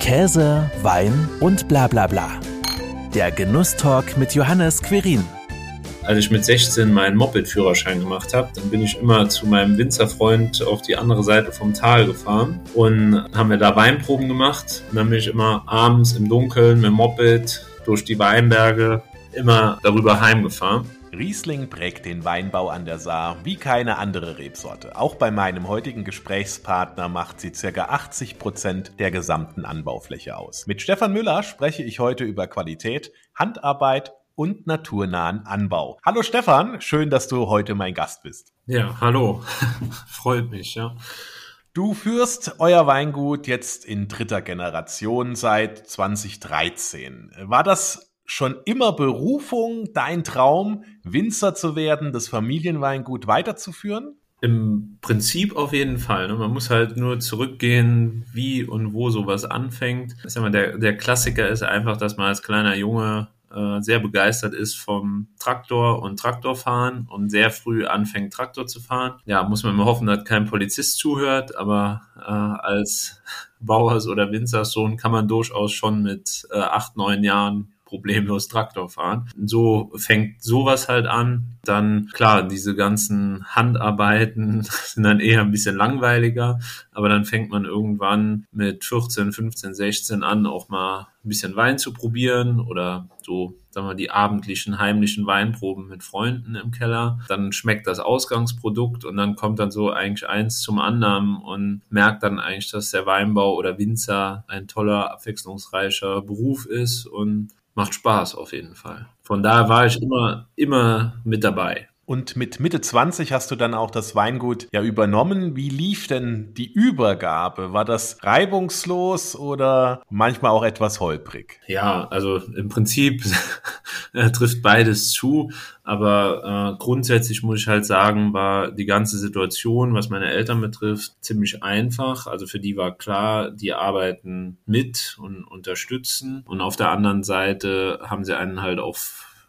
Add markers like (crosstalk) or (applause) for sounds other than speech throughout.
Käse, Wein und bla bla bla. Der Genusstalk mit Johannes Querin. Als ich mit 16 meinen Moped-Führerschein gemacht habe, dann bin ich immer zu meinem Winzerfreund auf die andere Seite vom Tal gefahren und haben wir da Weinproben gemacht. Und dann bin ich immer abends im Dunkeln mit dem Moped durch die Weinberge immer darüber heimgefahren. Riesling prägt den Weinbau an der Saar wie keine andere Rebsorte. Auch bei meinem heutigen Gesprächspartner macht sie ca. 80 Prozent der gesamten Anbaufläche aus. Mit Stefan Müller spreche ich heute über Qualität, Handarbeit und naturnahen Anbau. Hallo Stefan, schön, dass du heute mein Gast bist. Ja, hallo. (laughs) Freut mich, ja. Du führst euer Weingut jetzt in dritter Generation seit 2013. War das schon immer Berufung, dein Traum, Winzer zu werden, das Familienweingut weiterzuführen? Im Prinzip auf jeden Fall. Ne? Man muss halt nur zurückgehen, wie und wo sowas anfängt. Der Klassiker ist einfach, dass man als kleiner Junge äh, sehr begeistert ist vom Traktor und Traktorfahren und sehr früh anfängt, Traktor zu fahren. Ja, muss man immer hoffen, dass kein Polizist zuhört, aber äh, als Bauers oder Winzerssohn kann man durchaus schon mit äh, acht, neun Jahren problemlos Traktor fahren. So fängt sowas halt an. Dann, klar, diese ganzen Handarbeiten (laughs) sind dann eher ein bisschen langweiliger, aber dann fängt man irgendwann mit 14, 15, 16 an, auch mal ein bisschen Wein zu probieren oder so, sagen wir, die abendlichen, heimlichen Weinproben mit Freunden im Keller. Dann schmeckt das Ausgangsprodukt und dann kommt dann so eigentlich eins zum anderen und merkt dann eigentlich, dass der Weinbau oder Winzer ein toller, abwechslungsreicher Beruf ist und macht Spaß auf jeden Fall. Von daher war ich immer, immer mit dabei. Und mit Mitte 20 hast du dann auch das Weingut ja übernommen. Wie lief denn die Übergabe? War das reibungslos oder manchmal auch etwas holprig? Ja, also im Prinzip (laughs) trifft beides zu. Aber äh, grundsätzlich muss ich halt sagen, war die ganze Situation, was meine Eltern betrifft, ziemlich einfach. Also für die war klar, die arbeiten mit und unterstützen. Und auf der anderen Seite haben sie einen halt auch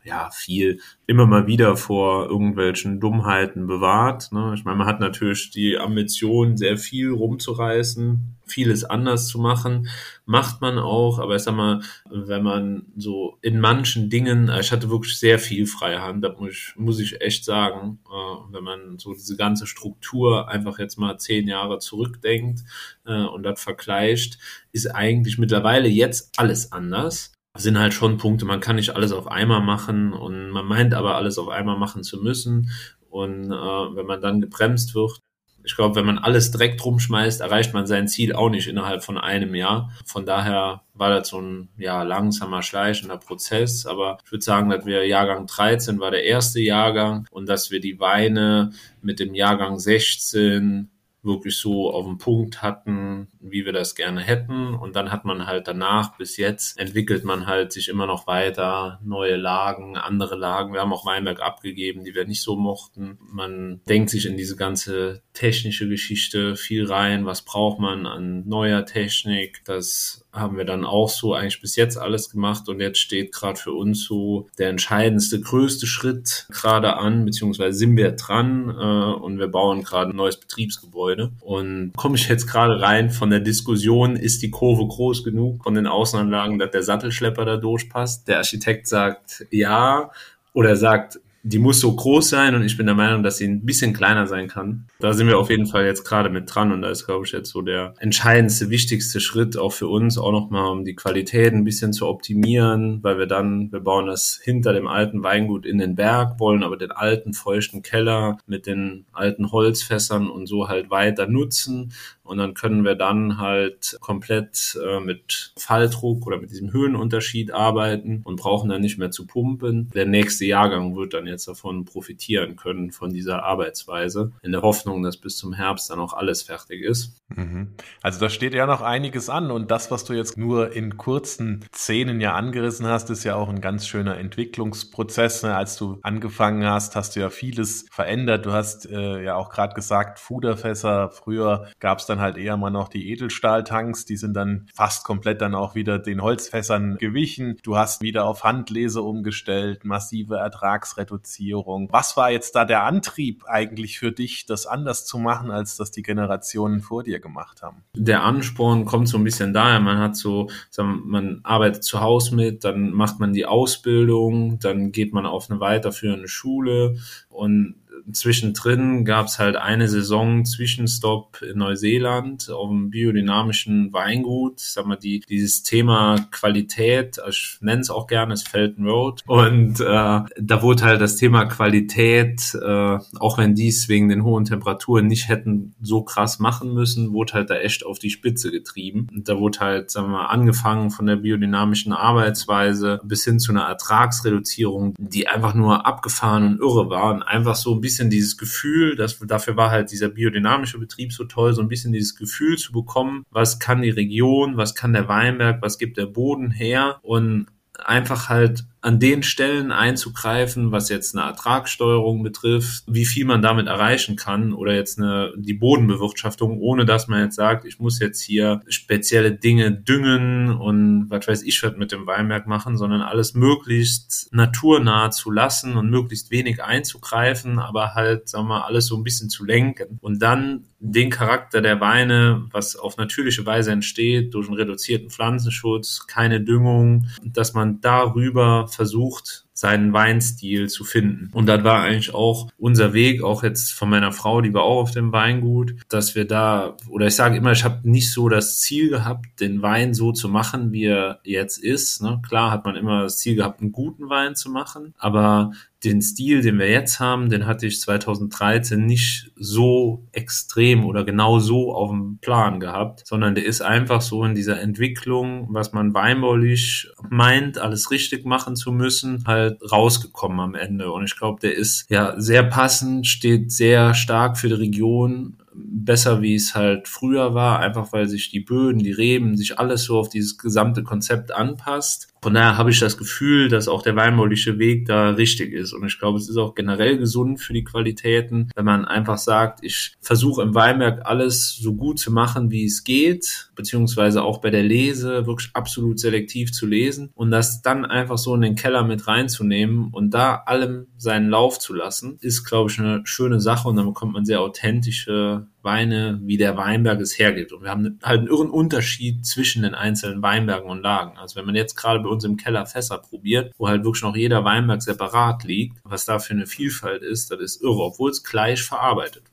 ja, viel immer mal wieder vor irgendwelchen Dummheiten bewahrt. Ne? Ich meine, man hat natürlich die Ambition, sehr viel rumzureißen, vieles anders zu machen, macht man auch, aber ich sag mal, wenn man so in manchen Dingen, ich hatte wirklich sehr viel freie Hand, da muss ich, muss ich echt sagen, äh, wenn man so diese ganze Struktur einfach jetzt mal zehn Jahre zurückdenkt äh, und das vergleicht, ist eigentlich mittlerweile jetzt alles anders sind halt schon Punkte, man kann nicht alles auf einmal machen und man meint aber alles auf einmal machen zu müssen. Und äh, wenn man dann gebremst wird, ich glaube, wenn man alles direkt rumschmeißt, erreicht man sein Ziel auch nicht innerhalb von einem Jahr. Von daher war das so ein ja, langsamer, schleichender Prozess. Aber ich würde sagen, dass wir Jahrgang 13 war der erste Jahrgang und dass wir die Weine mit dem Jahrgang 16 wirklich so auf den Punkt hatten, wie wir das gerne hätten. Und dann hat man halt danach bis jetzt entwickelt man halt sich immer noch weiter, neue Lagen, andere Lagen. Wir haben auch Weinberg abgegeben, die wir nicht so mochten. Man denkt sich in diese ganze technische Geschichte viel rein. Was braucht man an neuer Technik? Das haben wir dann auch so eigentlich bis jetzt alles gemacht und jetzt steht gerade für uns so der entscheidendste, größte Schritt gerade an, beziehungsweise sind wir dran äh, und wir bauen gerade ein neues Betriebsgebäude. Und komme ich jetzt gerade rein von der Diskussion, ist die Kurve groß genug von den Außenanlagen, dass der Sattelschlepper da durchpasst? Der Architekt sagt ja oder sagt, die muss so groß sein und ich bin der Meinung, dass sie ein bisschen kleiner sein kann. Da sind wir auf jeden Fall jetzt gerade mit dran und da ist, glaube ich, jetzt so der entscheidendste, wichtigste Schritt auch für uns, auch nochmal, um die Qualität ein bisschen zu optimieren, weil wir dann, wir bauen das hinter dem alten Weingut in den Berg, wollen aber den alten feuchten Keller mit den alten Holzfässern und so halt weiter nutzen und dann können wir dann halt komplett äh, mit Falldruck oder mit diesem Höhenunterschied arbeiten und brauchen dann nicht mehr zu pumpen. Der nächste Jahrgang wird dann jetzt davon profitieren können, von dieser Arbeitsweise, in der Hoffnung, dass bis zum Herbst dann auch alles fertig ist. Mhm. Also da steht ja noch einiges an und das, was du jetzt nur in kurzen Szenen ja angerissen hast, ist ja auch ein ganz schöner Entwicklungsprozess. Ne? Als du angefangen hast, hast du ja vieles verändert. Du hast äh, ja auch gerade gesagt, Fuderfässer. Früher gab es dann halt eher mal noch die Edelstahltanks, die sind dann fast komplett dann auch wieder den Holzfässern gewichen. Du hast wieder auf Handlese umgestellt, massive Ertragsreduzierung. Was war jetzt da der Antrieb eigentlich für dich, das anders zu machen, als das die Generationen vor dir gemacht haben? Der Ansporn kommt so ein bisschen daher, man hat so, man arbeitet zu Hause mit, dann macht man die Ausbildung, dann geht man auf eine weiterführende Schule und zwischendrin gab es halt eine Saison Zwischenstopp in Neuseeland auf dem biodynamischen Weingut. Ich sag mal, die, dieses Thema Qualität, ich nenne es auch gerne, es Felton Road. Und äh, da wurde halt das Thema Qualität, äh, auch wenn dies wegen den hohen Temperaturen nicht hätten so krass machen müssen, wurde halt da echt auf die Spitze getrieben. Und da wurde halt, sagen wir mal, angefangen von der biodynamischen Arbeitsweise bis hin zu einer Ertragsreduzierung, die einfach nur abgefahren und irre war und einfach so ein bisschen bisschen dieses Gefühl, dass dafür war halt dieser biodynamische Betrieb so toll, so ein bisschen dieses Gefühl zu bekommen, was kann die Region, was kann der Weinberg, was gibt der Boden her? Und einfach halt an den Stellen einzugreifen, was jetzt eine Ertragssteuerung betrifft, wie viel man damit erreichen kann oder jetzt eine, die Bodenbewirtschaftung, ohne dass man jetzt sagt, ich muss jetzt hier spezielle Dinge düngen und was weiß ich was mit dem Weinberg machen, sondern alles möglichst naturnah zu lassen und möglichst wenig einzugreifen, aber halt, sagen wir mal, alles so ein bisschen zu lenken. Und dann den Charakter der Weine, was auf natürliche Weise entsteht, durch einen reduzierten Pflanzenschutz, keine Düngung, dass man darüber versucht, seinen Weinstil zu finden. Und das war eigentlich auch unser Weg, auch jetzt von meiner Frau, die war auch auf dem Weingut, dass wir da, oder ich sage immer, ich habe nicht so das Ziel gehabt, den Wein so zu machen, wie er jetzt ist. Ne? Klar hat man immer das Ziel gehabt, einen guten Wein zu machen, aber den Stil, den wir jetzt haben, den hatte ich 2013 nicht so extrem oder genau so auf dem Plan gehabt, sondern der ist einfach so in dieser Entwicklung, was man weinbaulich meint, alles richtig machen zu müssen, halt rausgekommen am Ende. Und ich glaube, der ist ja sehr passend, steht sehr stark für die Region, besser, wie es halt früher war, einfach weil sich die Böden, die Reben, sich alles so auf dieses gesamte Konzept anpasst. Von daher habe ich das Gefühl, dass auch der weinbauliche Weg da richtig ist. Und ich glaube, es ist auch generell gesund für die Qualitäten, wenn man einfach sagt, ich versuche im Weinberg alles so gut zu machen, wie es geht, beziehungsweise auch bei der Lese wirklich absolut selektiv zu lesen und das dann einfach so in den Keller mit reinzunehmen und da allem seinen Lauf zu lassen, ist, glaube ich, eine schöne Sache und dann bekommt man sehr authentische Weine, wie der Weinberg es hergibt. Und wir haben halt einen irren Unterschied zwischen den einzelnen Weinbergen und Lagen. Also wenn man jetzt gerade bei uns im Keller Fässer probiert, wo halt wirklich noch jeder Weinberg separat liegt, was da für eine Vielfalt ist, das ist irre, obwohl es gleich verarbeitet?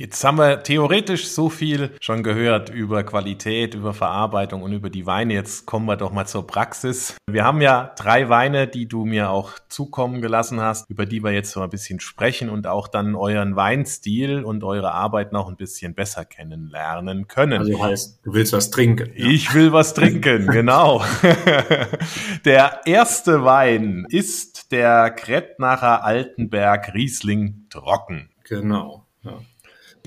Jetzt haben wir theoretisch so viel schon gehört über Qualität, über Verarbeitung und über die Weine. Jetzt kommen wir doch mal zur Praxis. Wir haben ja drei Weine, die du mir auch zukommen gelassen hast, über die wir jetzt so ein bisschen sprechen und auch dann euren Weinstil und eure Arbeit noch ein bisschen besser kennenlernen können. Also heißt, du willst was trinken. Ja. Ich will was trinken, (laughs) genau. (laughs) der erste Wein ist der Krettnacher Altenberg Riesling Trocken. Genau. Ja.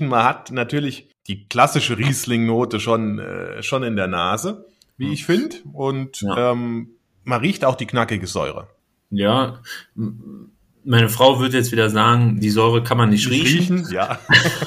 Man hat natürlich die klassische Riesling-Note schon, äh, schon in der Nase, wie ich finde. Und ja. ähm, man riecht auch die knackige Säure. Ja, meine Frau würde jetzt wieder sagen, die Säure kann man nicht, nicht riechen. riechen. Ja.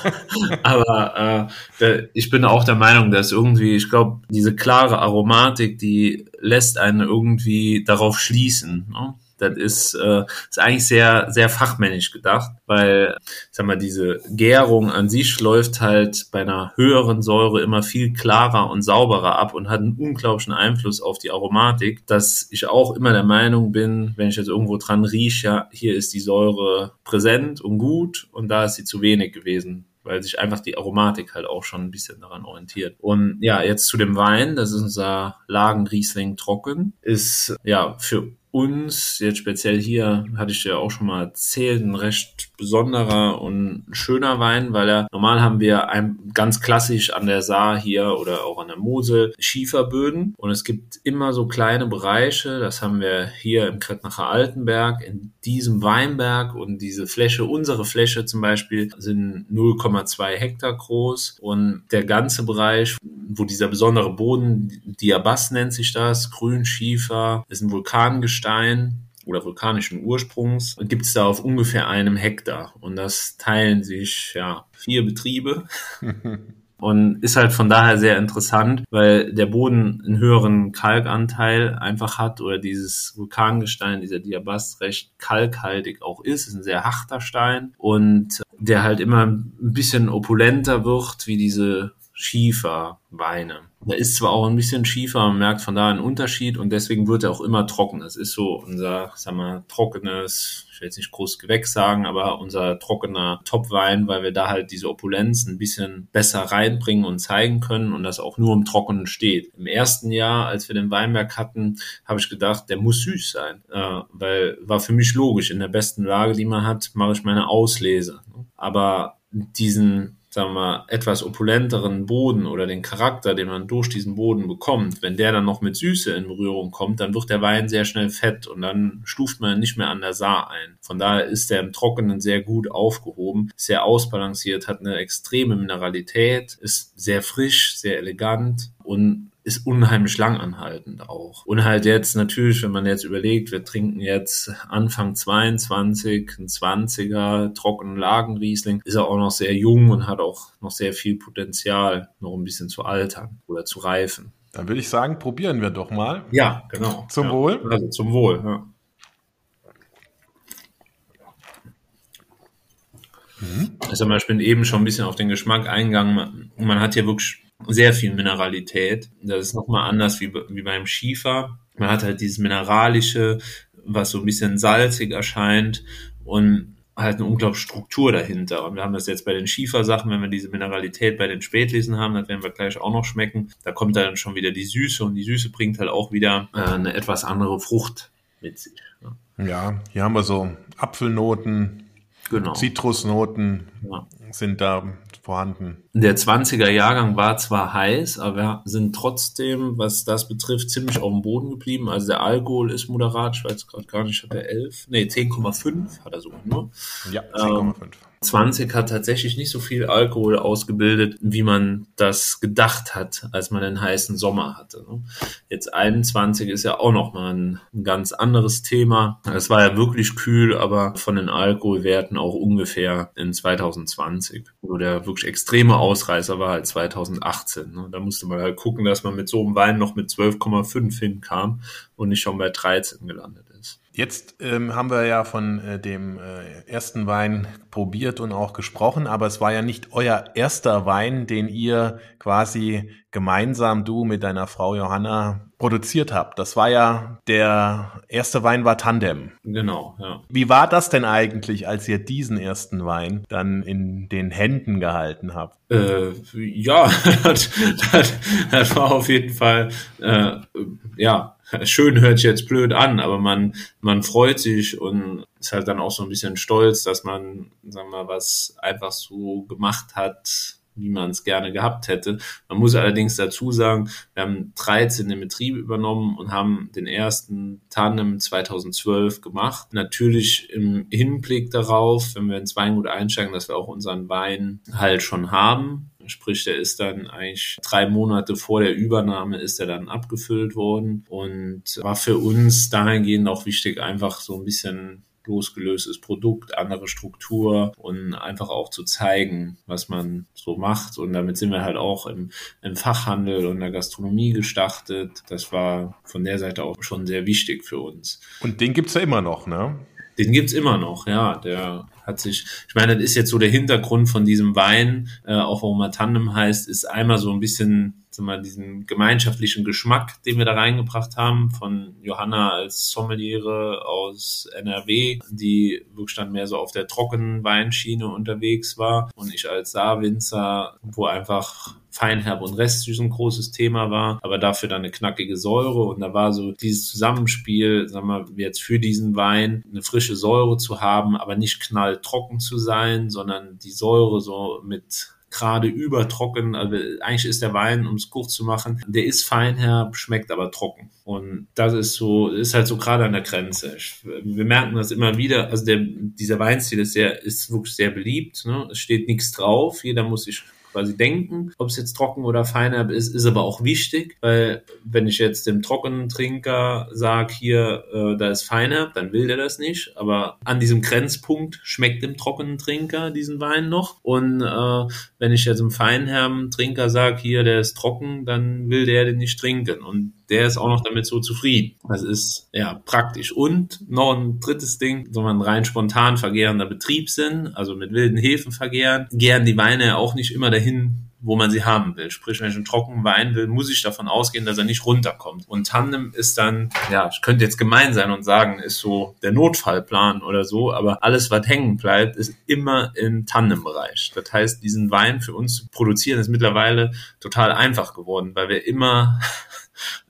(laughs) Aber äh, ich bin auch der Meinung, dass irgendwie, ich glaube, diese klare Aromatik, die lässt einen irgendwie darauf schließen. Ne? Das ist, äh, ist eigentlich sehr, sehr fachmännisch gedacht, weil, sag mal, diese Gärung an sich läuft halt bei einer höheren Säure immer viel klarer und sauberer ab und hat einen unglaublichen Einfluss auf die Aromatik, dass ich auch immer der Meinung bin, wenn ich jetzt irgendwo dran rieche, ja, hier ist die Säure präsent und gut und da ist sie zu wenig gewesen weil sich einfach die Aromatik halt auch schon ein bisschen daran orientiert. Und ja, jetzt zu dem Wein, das ist unser Lagenriesling trocken, ist ja für uns, jetzt speziell hier, hatte ich ja auch schon mal erzählt, ein recht besonderer und schöner Wein, weil er normal haben wir ein, ganz klassisch an der Saar hier oder auch an der Mosel Schieferböden. Und es gibt immer so kleine Bereiche, das haben wir hier im Krettnacher Altenberg, in diesem Weinberg. Und diese Fläche, unsere Fläche zum Beispiel, sind 0,2 Hektar groß. Und der ganze Bereich, wo dieser besondere Boden, Diabas nennt sich das, Grünschiefer, ist ein Vulkangestein. Gestein oder vulkanischen Ursprungs gibt es da auf ungefähr einem Hektar. Und das teilen sich ja vier Betriebe. (laughs) und ist halt von daher sehr interessant, weil der Boden einen höheren Kalkanteil einfach hat oder dieses Vulkangestein, dieser Diabast recht kalkhaltig auch ist, ist ein sehr harter Stein und der halt immer ein bisschen opulenter wird wie diese Schieferweine. Der ist zwar auch ein bisschen schiefer, man merkt von da einen Unterschied und deswegen wird er auch immer trocken. Das ist so unser, sag mal, trockenes, ich will jetzt nicht groß Gewächs sagen, aber unser trockener Topwein, weil wir da halt diese Opulenz ein bisschen besser reinbringen und zeigen können und das auch nur im Trockenen steht. Im ersten Jahr, als wir den Weinberg hatten, habe ich gedacht, der muss süß sein, äh, weil war für mich logisch, in der besten Lage, die man hat, mache ich meine Auslese. Aber diesen sagen wir mal, etwas opulenteren Boden oder den Charakter, den man durch diesen Boden bekommt, wenn der dann noch mit Süße in Berührung kommt, dann wird der Wein sehr schnell fett und dann stuft man nicht mehr an der Saar ein. Von daher ist der im Trockenen sehr gut aufgehoben, sehr ausbalanciert, hat eine extreme Mineralität, ist sehr frisch, sehr elegant und ist unheimlich langanhaltend auch. Und halt jetzt natürlich, wenn man jetzt überlegt, wir trinken jetzt Anfang 22, ein 20er trockenen Lagenriesling, ist er auch noch sehr jung und hat auch noch sehr viel Potenzial, noch ein bisschen zu altern oder zu reifen. Dann würde ich sagen, probieren wir doch mal. Ja, genau. Zum ja. Wohl. Also zum Wohl, ja. Mhm. Also ich bin eben schon ein bisschen auf den Geschmack eingegangen. Man hat hier wirklich sehr viel Mineralität. Das ist nochmal anders wie, wie beim Schiefer. Man hat halt dieses Mineralische, was so ein bisschen salzig erscheint und halt eine unglaubliche Struktur dahinter. Und wir haben das jetzt bei den Schiefersachen, wenn wir diese Mineralität bei den Spätlesen haben, das werden wir gleich auch noch schmecken. Da kommt dann schon wieder die Süße und die Süße bringt halt auch wieder äh, eine etwas andere Frucht mit sich. Ja, ja hier haben wir so Apfelnoten, genau. Zitrusnoten ja. sind da vorhanden. Der 20er Jahrgang war zwar heiß, aber wir sind trotzdem, was das betrifft, ziemlich auf dem Boden geblieben. Also der Alkohol ist moderat, ich weiß gerade gar nicht, hat er 11? Nee, 10,5 hat er sogar nur. Ja, 10,5. Ähm, 20 hat tatsächlich nicht so viel Alkohol ausgebildet, wie man das gedacht hat, als man den heißen Sommer hatte. Ne? Jetzt 21 ist ja auch nochmal ein, ganz anderes Thema. Es war ja wirklich kühl, aber von den Alkoholwerten auch ungefähr in 2020, wo der wirklich extreme Ausreißer war halt 2018. Ne? Da musste man halt gucken, dass man mit so einem Wein noch mit 12,5 hinkam und nicht schon bei 13 gelandet. Jetzt ähm, haben wir ja von äh, dem äh, ersten Wein probiert und auch gesprochen, aber es war ja nicht euer erster Wein, den ihr quasi gemeinsam, du mit deiner Frau Johanna, produziert habt. Das war ja, der erste Wein war Tandem. Genau, ja. Wie war das denn eigentlich, als ihr diesen ersten Wein dann in den Händen gehalten habt? Äh, ja, das, (laughs) das, das, war auf jeden Fall, äh, ja, (laughs) schön hört sich jetzt blöd an, aber man, man freut sich und ist halt dann auch so ein bisschen stolz, dass man, sagen wir mal, was einfach so gemacht hat, wie man es gerne gehabt hätte. Man muss allerdings dazu sagen, wir haben 13 im Betrieb übernommen und haben den ersten Tandem 2012 gemacht. Natürlich im Hinblick darauf, wenn wir ins Weingut einsteigen, dass wir auch unseren Wein halt schon haben. Sprich, der ist dann eigentlich drei Monate vor der Übernahme ist er dann abgefüllt worden und war für uns dahingehend auch wichtig, einfach so ein bisschen losgelöstes Produkt, andere Struktur und einfach auch zu zeigen, was man so macht. Und damit sind wir halt auch im, im Fachhandel und der Gastronomie gestartet. Das war von der Seite auch schon sehr wichtig für uns. Und den gibt's ja immer noch, ne? Den gibt's immer noch, ja. Der hat sich, ich meine, das ist jetzt so der Hintergrund von diesem Wein, äh, auch warum er Tandem heißt, ist einmal so ein bisschen mal, diesen gemeinschaftlichen Geschmack, den wir da reingebracht haben, von Johanna als Sommeliere aus NRW, die wirklich dann mehr so auf der trockenen Weinschiene unterwegs war und ich als Saarwinzer, wo einfach Feinherb und Restsüß ein großes Thema war, aber dafür dann eine knackige Säure und da war so dieses Zusammenspiel, sagen wir jetzt für diesen Wein eine frische Säure zu haben, aber nicht knalltrocken zu sein, sondern die Säure so mit gerade übertrocken. Also eigentlich ist der Wein, um es kurz zu machen, der ist feinherb, schmeckt aber trocken. Und das ist so, ist halt so gerade an der Grenze. Ich, wir merken das immer wieder. Also der, dieser Weinstil ist sehr, ist wirklich sehr beliebt. Ne? Es steht nichts drauf. Jeder muss sich quasi denken, ob es jetzt trocken oder feinherb ist, ist aber auch wichtig, weil wenn ich jetzt dem trockenen Trinker sage, hier, äh, da ist feinherb, dann will der das nicht, aber an diesem Grenzpunkt schmeckt dem trockenen Trinker diesen Wein noch. Und äh, wenn ich jetzt dem feinherben Trinker sage, hier, der ist trocken, dann will der den nicht trinken. Und der ist auch noch damit so zufrieden. Das ist ja praktisch. Und noch ein drittes Ding, so ein rein spontan vergärender Betrieb sind, also mit wilden Hefen vergären, gären die Weine auch nicht immer dahin, wo man sie haben will. Sprich, wenn ich einen trockenen Wein will, muss ich davon ausgehen, dass er nicht runterkommt. Und Tandem ist dann, ja, ich könnte jetzt gemein sein und sagen, ist so der Notfallplan oder so, aber alles, was hängen bleibt, ist immer im Tandembereich. Das heißt, diesen Wein für uns zu produzieren, ist mittlerweile total einfach geworden, weil wir immer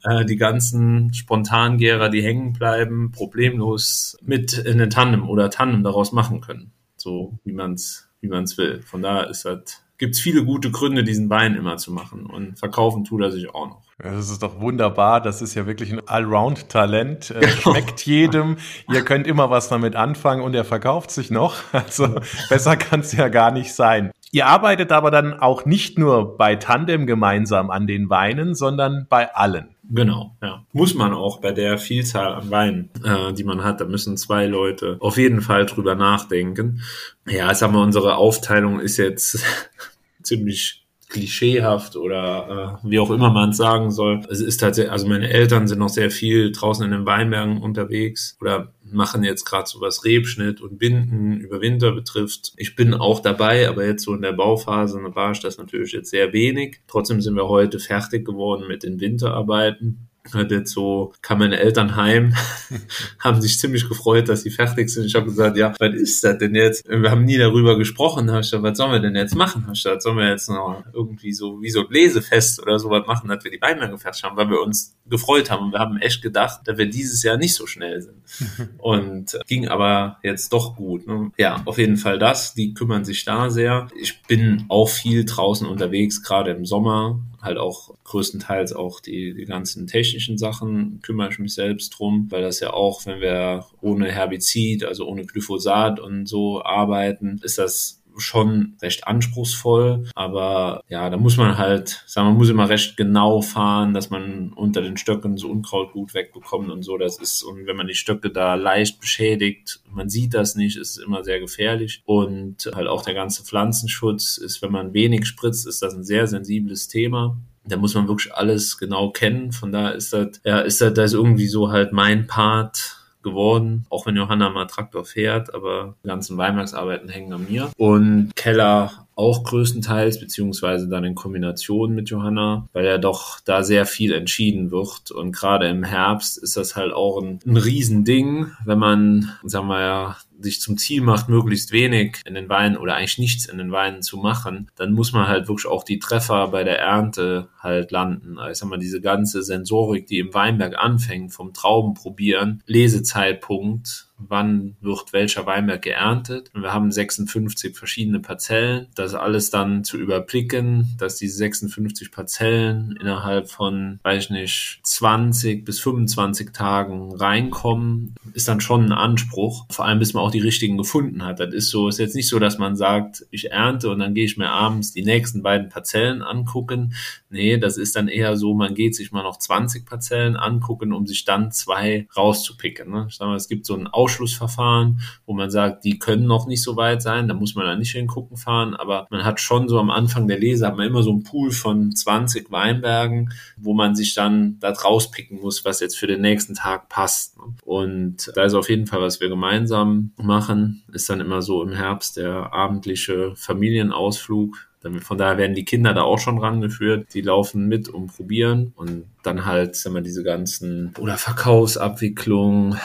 äh, die ganzen Spontangärer, die hängen bleiben, problemlos mit in den Tandem oder Tandem daraus machen können. So wie man es wie man's will. Von daher ist das gibt es viele gute Gründe, diesen Wein immer zu machen. Und verkaufen tut er sich auch noch. Das ist doch wunderbar. Das ist ja wirklich ein Allround-Talent. Äh. Schmeckt jedem. Ihr könnt immer was damit anfangen und er verkauft sich noch. (laughs) Also besser kann es ja gar nicht sein. Ihr arbeitet aber dann auch nicht nur bei Tandem gemeinsam an den Weinen, sondern bei allen. Genau, ja. Muss man auch bei der Vielzahl an Weinen, äh, die man hat. Da müssen zwei Leute auf jeden Fall drüber nachdenken. Ja, ich sag mal, unsere Aufteilung ist jetzt (laughs) ziemlich klischeehaft oder äh, wie auch immer man es sagen soll. Es ist tatsächlich, also meine Eltern sind noch sehr viel draußen in den Weinbergen unterwegs oder machen jetzt gerade so was Rebschnitt und Binden über Winter betrifft. Ich bin auch dabei, aber jetzt so in der Bauphase war ich das natürlich jetzt sehr wenig. Trotzdem sind wir heute fertig geworden mit den Winterarbeiten jetzt so, kam meine Eltern heim, (laughs) haben sich ziemlich gefreut, dass sie fertig sind. Ich habe gesagt, ja, was ist das denn jetzt? Wir haben nie darüber gesprochen. Hab ich gesagt, was sollen wir denn jetzt machen? Hab ich gesagt, sollen wir jetzt noch irgendwie so, wie so ein Lesefest oder sowas machen, dass wir die Beine fertig haben, weil wir uns gefreut haben. Und wir haben echt gedacht, dass wir dieses Jahr nicht so schnell sind. (laughs) Und ging aber jetzt doch gut. Ne? Ja, auf jeden Fall das. Die kümmern sich da sehr. Ich bin auch viel draußen unterwegs, gerade im Sommer halt auch größtenteils auch die, die ganzen technischen Sachen kümmere ich mich selbst drum, weil das ja auch, wenn wir ohne Herbizid, also ohne Glyphosat und so arbeiten, ist das schon recht anspruchsvoll, aber ja, da muss man halt, sagen man muss immer recht genau fahren, dass man unter den Stöcken so Unkraut gut wegbekommt und so. Das ist, und wenn man die Stöcke da leicht beschädigt, man sieht das nicht, ist immer sehr gefährlich. Und halt auch der ganze Pflanzenschutz ist, wenn man wenig spritzt, ist das ein sehr sensibles Thema da muss man wirklich alles genau kennen. Von daher ist das, ja, ist das, das ist irgendwie so halt mein Part, geworden, auch wenn Johanna mal Traktor fährt, aber die ganzen Weinbergsarbeiten hängen an mir. Und Keller auch größtenteils, beziehungsweise dann in Kombination mit Johanna, weil ja doch da sehr viel entschieden wird. Und gerade im Herbst ist das halt auch ein, ein Riesending, wenn man, sagen wir ja, sich zum Ziel macht, möglichst wenig in den Weinen oder eigentlich nichts in den Weinen zu machen, dann muss man halt wirklich auch die Treffer bei der Ernte halt landen. Also ich sag mal, diese ganze Sensorik, die im Weinberg anfängt, vom Trauben probieren, Lesezeitpunkt, wann wird welcher Weinberg geerntet. Und wir haben 56 verschiedene Parzellen. Das alles dann zu überblicken, dass diese 56 Parzellen innerhalb von, weiß ich nicht, 20 bis 25 Tagen reinkommen, ist dann schon ein Anspruch. Vor allem, bis man auch die richtigen gefunden hat. Das ist so, ist jetzt nicht so, dass man sagt, ich ernte und dann gehe ich mir abends die nächsten beiden Parzellen angucken. Nee, das ist dann eher so, man geht sich mal noch 20 Parzellen angucken, um sich dann zwei rauszupicken. Ne? Ich sag mal, es gibt so ein Ausschlussverfahren, wo man sagt, die können noch nicht so weit sein, da muss man dann nicht hingucken fahren, aber man hat schon so am Anfang der Lese, hat man immer so einen Pool von 20 Weinbergen, wo man sich dann da rauspicken muss, was jetzt für den nächsten Tag passt. Und da ist auf jeden Fall, was wir gemeinsam machen, ist dann immer so im Herbst der abendliche Familienausflug von daher werden die Kinder da auch schon rangeführt. Die laufen mit und probieren und dann halt, sagen wir, diese ganzen oder Verkaufsabwicklung,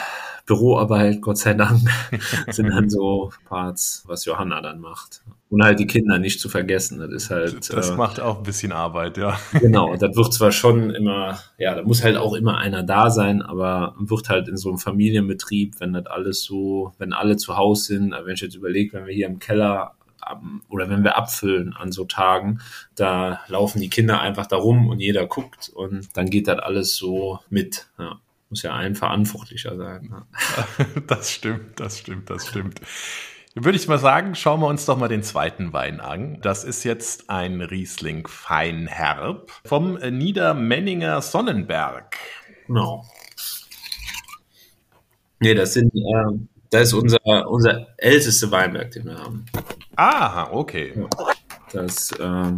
Büroarbeit, Gott sei Dank, (laughs) sind dann so Parts, was Johanna dann macht. Und halt die Kinder nicht zu vergessen. Das ist halt. Das äh, macht auch ein bisschen Arbeit, ja. Genau. Das wird zwar schon immer, ja, da muss halt auch immer einer da sein, aber wird halt in so einem Familienbetrieb, wenn das alles so, wenn alle zu Hause sind, wenn ich jetzt überlege, wenn wir hier im Keller oder wenn wir abfüllen an so Tagen, da laufen die Kinder einfach da rum und jeder guckt und dann geht das alles so mit. Ja muss ja ein verantwortlicher sein. (laughs) Das stimmt, das stimmt, das stimmt. Würde ich mal sagen, schauen wir uns doch mal den zweiten Wein an. Das ist jetzt ein Riesling Feinherb vom Niedermenninger Sonnenberg. Genau. Nee, das sind, äh, das ist unser, unser ältester Weinberg, den wir haben. Ah, okay. Das, äh,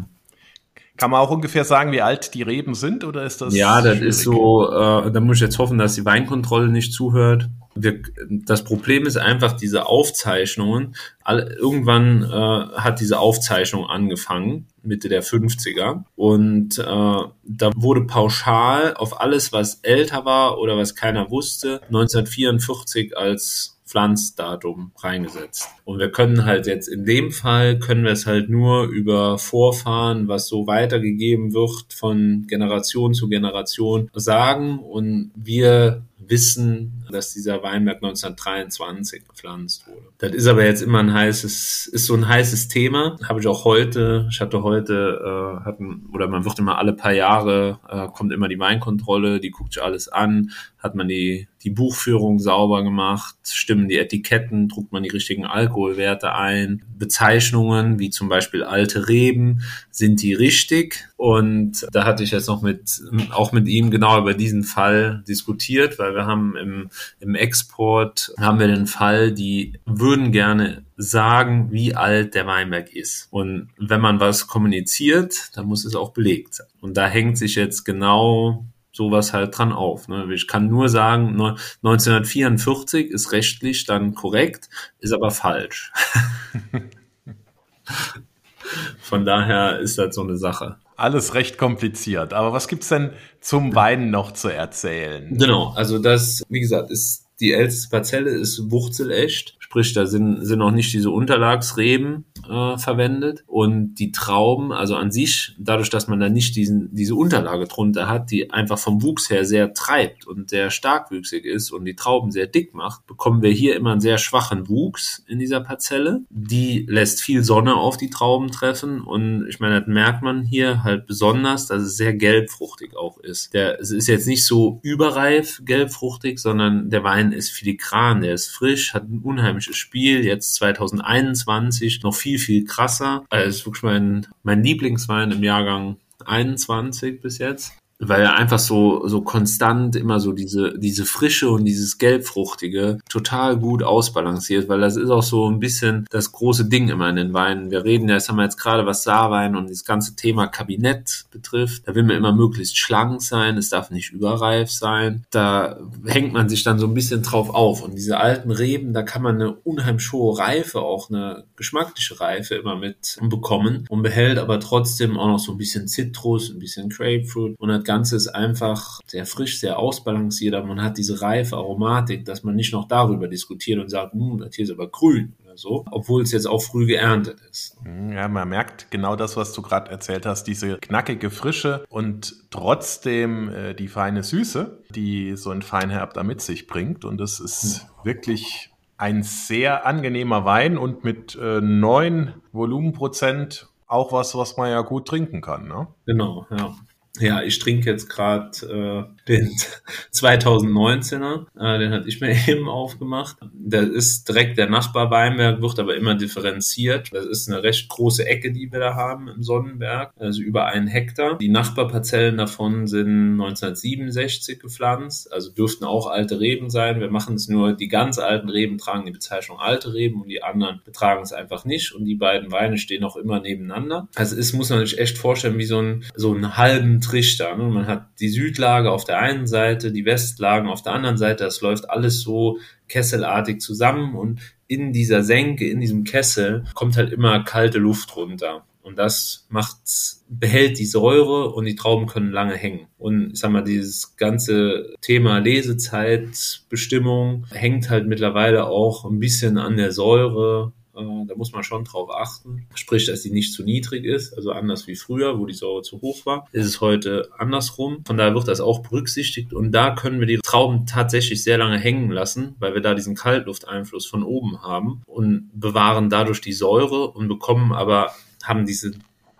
kann man auch ungefähr sagen, wie alt die Reben sind, oder ist das? Ja, das schwierig? ist so, äh, da muss ich jetzt hoffen, dass die Weinkontrolle nicht zuhört. Wir, das Problem ist einfach diese Aufzeichnungen. All, irgendwann äh, hat diese Aufzeichnung angefangen, Mitte der 50er. Und äh, da wurde pauschal auf alles, was älter war oder was keiner wusste, 1944 als Pflanzdatum reingesetzt. Und wir können halt jetzt in dem Fall, können wir es halt nur über Vorfahren, was so weitergegeben wird von Generation zu Generation sagen. Und wir wissen, dass dieser Weinberg 1923 gepflanzt wurde. Das ist aber jetzt immer ein heißes, ist so ein heißes Thema. Habe ich auch heute, ich hatte heute, äh, hatten, oder man wird immer alle paar Jahre, äh, kommt immer die Weinkontrolle, die guckt sich alles an, hat man die, die Buchführung sauber gemacht, stimmen die Etiketten, druckt man die richtigen Alkoholwerte ein, Bezeichnungen wie zum Beispiel alte Reben, sind die richtig? Und da hatte ich jetzt noch mit, auch mit ihm genau über diesen Fall diskutiert, weil wir haben im, im Export, haben wir den Fall, die würden gerne sagen, wie alt der Weinberg ist. Und wenn man was kommuniziert, dann muss es auch belegt sein. Und da hängt sich jetzt genau sowas halt dran auf. Ne? Ich kann nur sagen, 1944 ist rechtlich dann korrekt, ist aber falsch. (laughs) (laughs) Von daher ist das so eine Sache. Alles recht kompliziert. Aber was gibt's denn zum Weinen noch zu erzählen? Genau, also das, wie gesagt, ist die älteste Parzelle ist wurzelecht, sprich, da sind, sind noch nicht diese Unterlagsreben äh, verwendet. Und die Trauben, also an sich, dadurch, dass man da nicht diesen, diese Unterlage drunter hat, die einfach vom Wuchs her sehr treibt und sehr starkwüchsig ist und die Trauben sehr dick macht, bekommen wir hier immer einen sehr schwachen Wuchs in dieser Parzelle. Die lässt viel Sonne auf die Trauben treffen und ich meine, das merkt man hier halt besonders, dass es sehr gelbfruchtig auch ist. Der, es ist jetzt nicht so überreif gelbfruchtig, sondern der Wein ist filigran, der ist frisch, hat ein unheimliches Spiel. Jetzt 2021 noch viel, viel krasser. Also ist wirklich mein, mein Lieblingswein im Jahrgang 21 bis jetzt weil er einfach so, so konstant immer so diese, diese Frische und dieses Gelbfruchtige total gut ausbalanciert, weil das ist auch so ein bisschen das große Ding immer in den Weinen. Wir reden ja, jetzt haben wir jetzt gerade was Saarwein und das ganze Thema Kabinett betrifft. Da will man immer möglichst schlank sein, es darf nicht überreif sein. Da hängt man sich dann so ein bisschen drauf auf. Und diese alten Reben, da kann man eine unheimlich hohe Reife, auch eine geschmackliche Reife immer mit bekommen und behält aber trotzdem auch noch so ein bisschen Zitrus, ein bisschen Grapefruit und Ganze ist einfach sehr frisch, sehr ausbalanciert, aber man hat diese reife Aromatik, dass man nicht noch darüber diskutiert und sagt, hm, das hier ist aber grün oder so, obwohl es jetzt auch früh geerntet ist. Hm, ja, man merkt genau das, was du gerade erzählt hast, diese knackige Frische und trotzdem äh, die feine Süße, die so ein Feinherb da mit sich bringt und es ist hm. wirklich ein sehr angenehmer Wein und mit äh, 9 Volumenprozent auch was, was man ja gut trinken kann. Ne? Genau, ja. Ja, ich trinke jetzt gerade äh, den (laughs) 2019er, äh, den hatte ich mir (laughs) eben aufgemacht. Das ist direkt der Nachbar Weinberg, wird aber immer differenziert. Das ist eine recht große Ecke, die wir da haben im Sonnenberg, also über einen Hektar. Die Nachbarparzellen davon sind 1967 gepflanzt, also dürften auch alte Reben sein. Wir machen es nur, die ganz alten Reben tragen die Bezeichnung alte Reben und die anderen betragen es einfach nicht. Und die beiden Weine stehen auch immer nebeneinander. Also es muss man sich echt vorstellen wie so ein, so einen halben Trichter. Ne? Man hat die Südlage auf der einen Seite, die Westlagen auf der anderen Seite. Das läuft alles so kesselartig zusammen und in dieser Senke, in diesem Kessel kommt halt immer kalte Luft runter. Und das macht, behält die Säure und die Trauben können lange hängen. Und ich sag mal, dieses ganze Thema Lesezeitbestimmung hängt halt mittlerweile auch ein bisschen an der Säure da muss man schon drauf achten. Sprich, dass die nicht zu niedrig ist, also anders wie früher, wo die Säure zu hoch war, ist es heute andersrum. Von daher wird das auch berücksichtigt und da können wir die Trauben tatsächlich sehr lange hängen lassen, weil wir da diesen Kaltlufteinfluss von oben haben und bewahren dadurch die Säure und bekommen aber, haben diese